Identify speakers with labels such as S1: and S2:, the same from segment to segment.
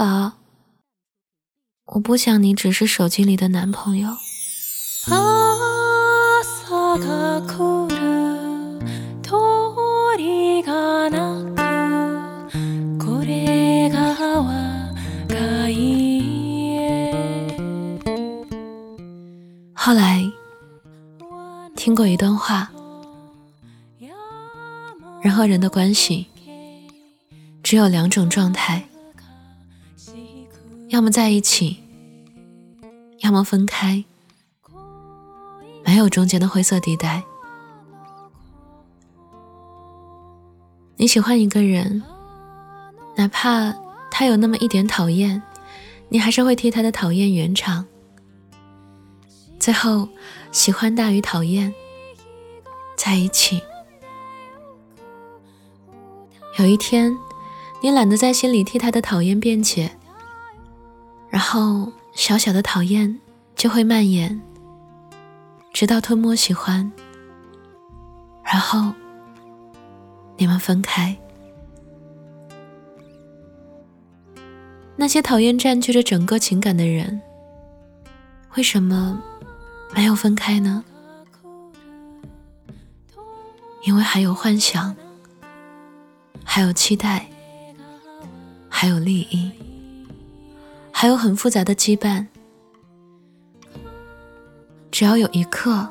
S1: 宝，我不想你只是手机里的男朋友。后来听过一段话，人和人的关系只有两种状态。要么在一起，要么分开，没有中间的灰色地带。你喜欢一个人，哪怕他有那么一点讨厌，你还是会替他的讨厌圆场。最后，喜欢大于讨厌，在一起。有一天，你懒得在心里替他的讨厌辩解。然后，小小的讨厌就会蔓延，直到吞没喜欢，然后你们分开。那些讨厌占据着整个情感的人，为什么没有分开呢？因为还有幻想，还有期待，还有利益。还有很复杂的羁绊，只要有一刻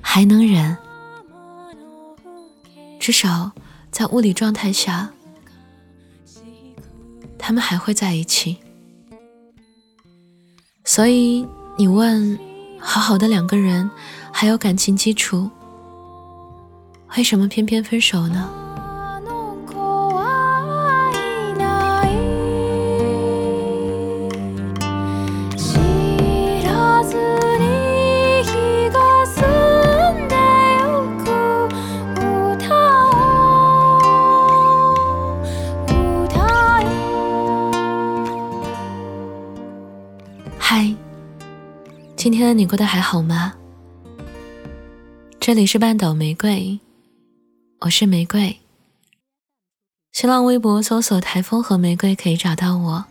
S1: 还能忍，至少在物理状态下，他们还会在一起。所以你问，好好的两个人还有感情基础，为什么偏偏分手呢？你过得还好吗？这里是半岛玫瑰，我是玫瑰。新浪微博搜索“台风和玫瑰”可以找到我。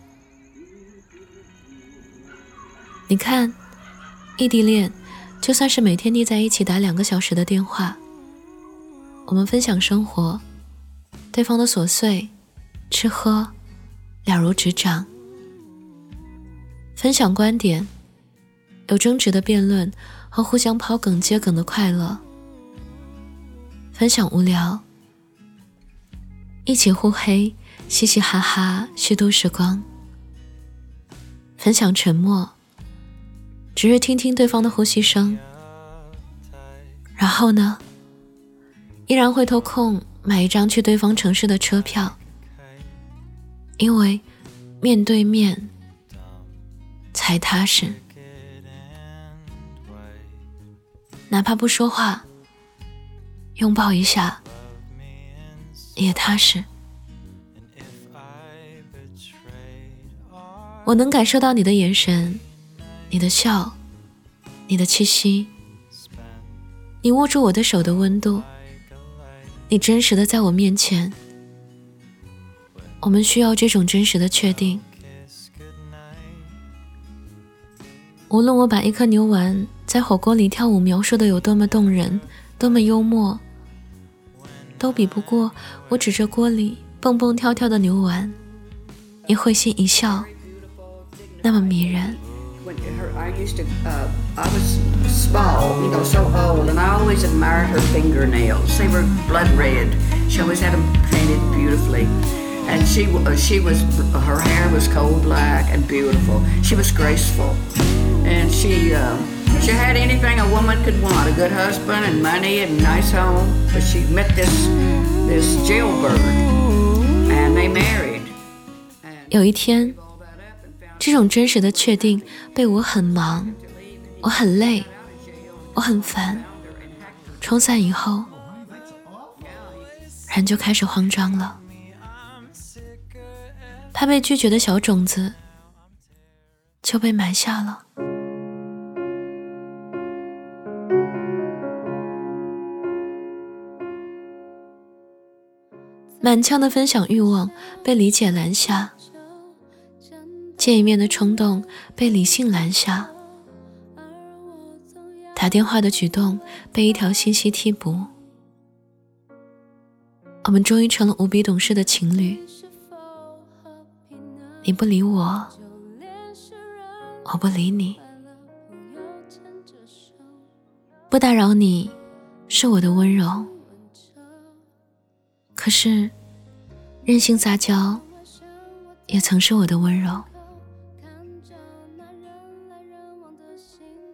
S1: 你看，异地恋就算是每天腻在一起打两个小时的电话，我们分享生活，对方的琐碎、吃喝了如指掌，分享观点。有争执的辩论和互相抛梗接梗的快乐，分享无聊，一起互黑，嘻嘻哈哈虚度时光。分享沉默，只是听听对方的呼吸声。然后呢，依然会偷空买一张去对方城市的车票，因为面对面才踏实。哪怕不说话，拥抱一下也踏实。我能感受到你的眼神，你的笑，你的气息，你握住我的手的温度，你真实的在我面前。我们需要这种真实的确定。无论我把一颗牛丸。在火锅里跳舞，描述的有多么动人，多么幽默，都比不过我指着锅里蹦蹦跳跳的牛丸，你会心一笑，那么迷人。She had She had anything a woman could want a good husband and money and nice home. But she met this, this jailbird and they married. 有一天，这种真实的确定被我很忙，我很累，我很烦冲散以后，人就开始慌张了，怕被拒绝的小种子就被埋下了。满腔的分享欲望被理解拦下，见一面的冲动被理性拦下，打电话的举动被一条信息替补，我们终于成了无比懂事的情侣。你不理我，我不理你，不打扰你是我的温柔。可是，任性撒娇也曾是我的温柔。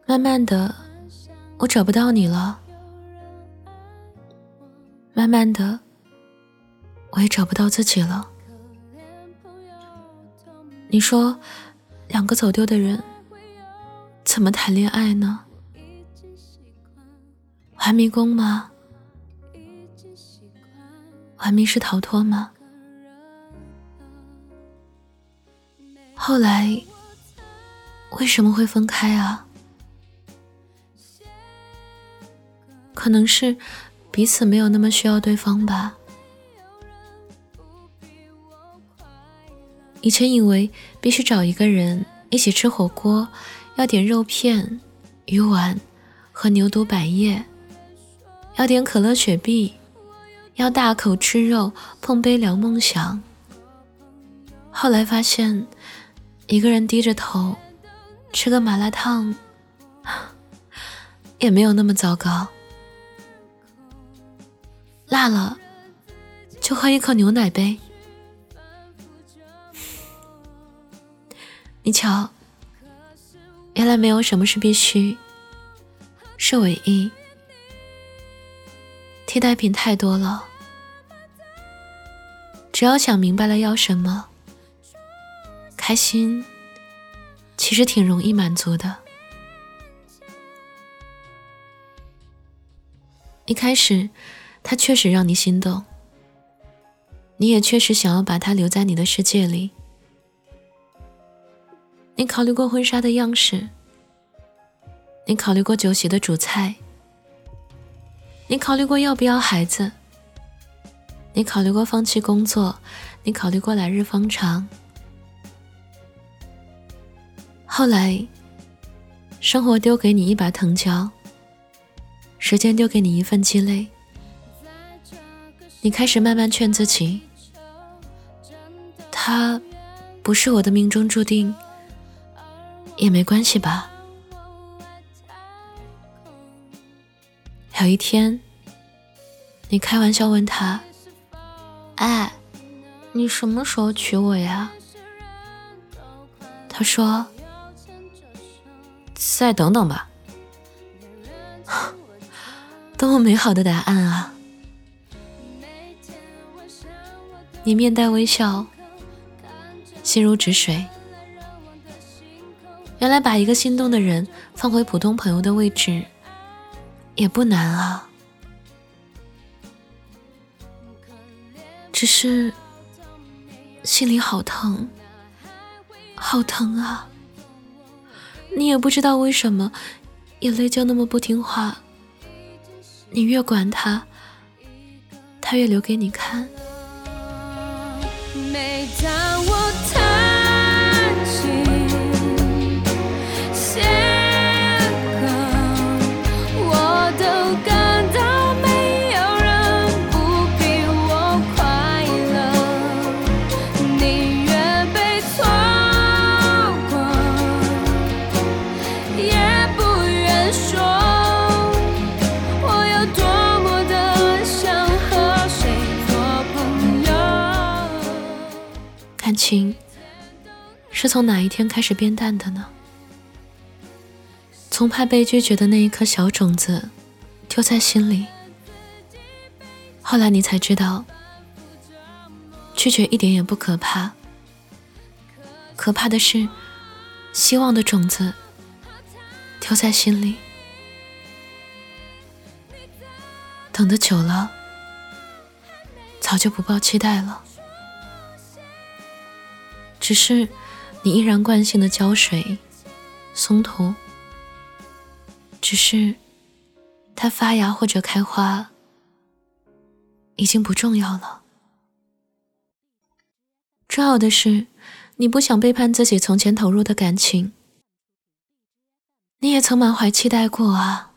S1: 慢慢的，我找不到你了。慢慢的，我也找不到自己了。你说，两个走丢的人怎么谈恋爱呢？玩迷宫吗？还迷失逃脱吗？后来为什么会分开啊？可能是彼此没有那么需要对方吧。以前以为必须找一个人一起吃火锅，要点肉片、鱼丸和牛肚百叶，要点可乐、雪碧。要大口吃肉，碰杯聊梦想。后来发现，一个人低着头吃个麻辣烫，也没有那么糟糕。辣了，就喝一口牛奶呗。你瞧，原来没有什么是必须，是唯一，替代品太多了。只要想明白了要什么，开心其实挺容易满足的。一开始，他确实让你心动，你也确实想要把他留在你的世界里。你考虑过婚纱的样式，你考虑过酒席的主菜，你考虑过要不要孩子。你考虑过放弃工作？你考虑过来日方长？后来，生活丢给你一把藤椒，时间丢给你一份鸡肋，你开始慢慢劝自己：他不是我的命中注定，也没关系吧。有一天，你开玩笑问他。哎，你什么时候娶我呀？他说：“再等等吧。”多么美好的答案啊！你面带微笑，心如止水。原来把一个心动的人放回普通朋友的位置，也不难啊。只是心里好疼，好疼啊！你也不知道为什么，眼泪就那么不听话。你越管他，他越留给你看。每当我。是从哪一天开始变淡的呢？从怕被拒绝的那一颗小种子丢在心里，后来你才知道，拒绝一点也不可怕，可怕的是希望的种子丢在心里，等的久了，早就不抱期待了。只是，你依然惯性的浇水、松土。只是，它发芽或者开花，已经不重要了。重要的是，你不想背叛自己从前投入的感情，你也曾满怀期待过啊。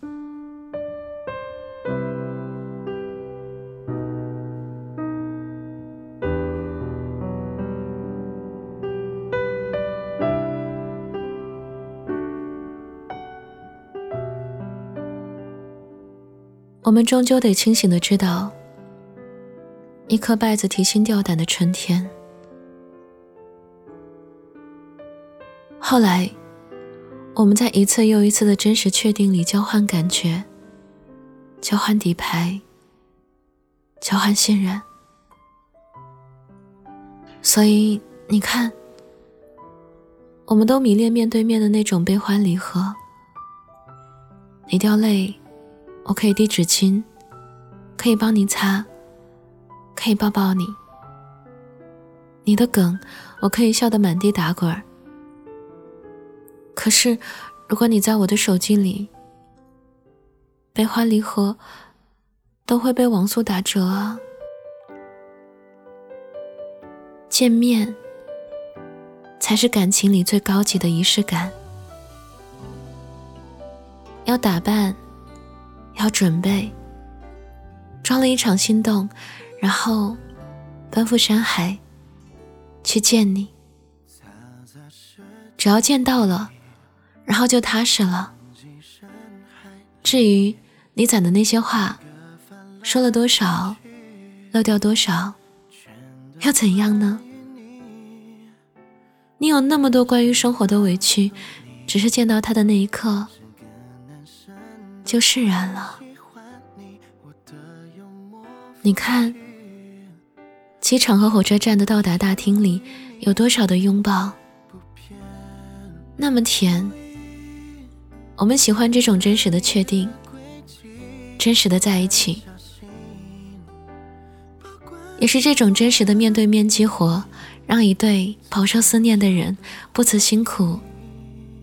S1: 我们终究得清醒的知道，一颗败子提心吊胆的春天。后来，我们在一次又一次的真实确定里交换感觉，交换底牌，交换信任。所以你看，我们都迷恋面对面的那种悲欢离合。你掉泪。我可以递纸巾，可以帮你擦，可以抱抱你。你的梗，我可以笑得满地打滚。可是，如果你在我的手机里，悲欢离合都会被网速打折啊！见面才是感情里最高级的仪式感，要打扮。要准备，装了一场心动，然后奔赴山海去见你。只要见到了，然后就踏实了。至于你攒的那些话，说了多少，漏掉多少，又怎样呢？你有那么多关于生活的委屈，只是见到他的那一刻。就释然了。你看，机场和火车站的到达大厅里，有多少的拥抱，那么甜。我们喜欢这种真实的确定，真实的在一起，也是这种真实的面对面激活，让一对饱受思念的人不辞辛苦，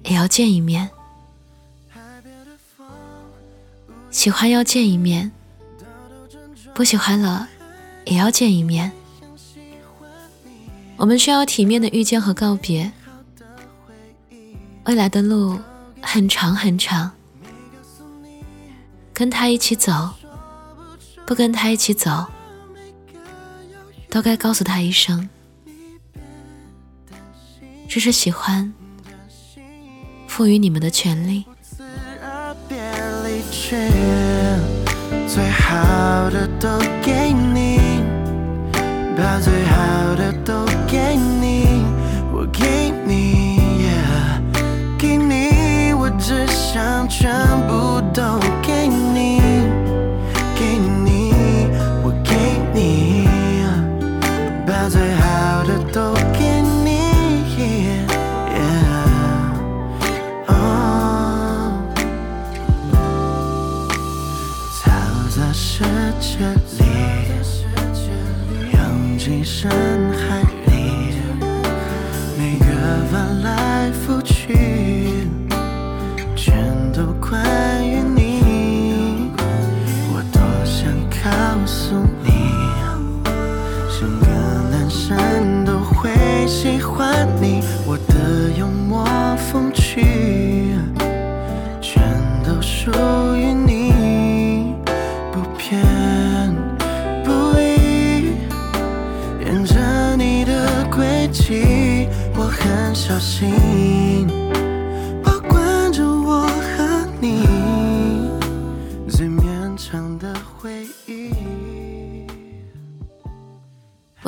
S1: 也要见一面。喜欢要见一面，不喜欢了也要见一面。我们需要体面的遇见和告别。未来的路很长很长，跟他一起走，不跟他一起走，都该告诉他一声，这是喜欢赋予你们的权利。最好的都给你，把最好的都给你，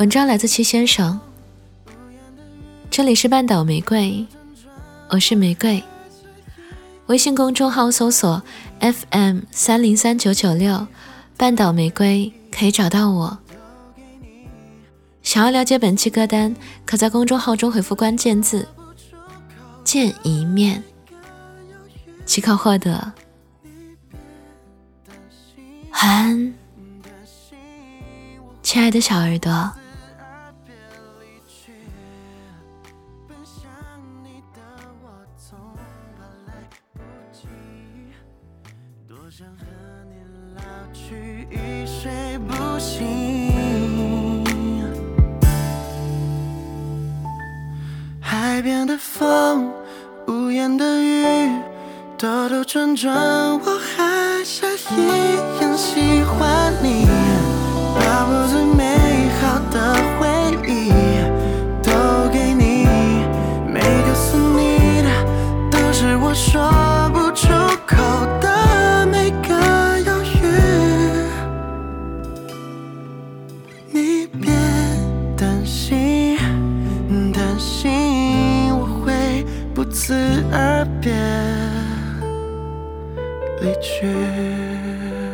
S1: 文章来自七先生，这里是半岛玫瑰，我是玫瑰。微信公众号搜索 FM 三零三九九六，半岛玫瑰可以找到我。想要了解本期歌单，可在公众号中回复关键字“见一面”，即可获得。晚安，亲爱的小耳朵。
S2: 兜兜转转，我还是一样喜欢你。把我最美好的回忆都给你，没告诉你都是我说不出口的每个犹豫。你别担心，担心我会不辞而别离去。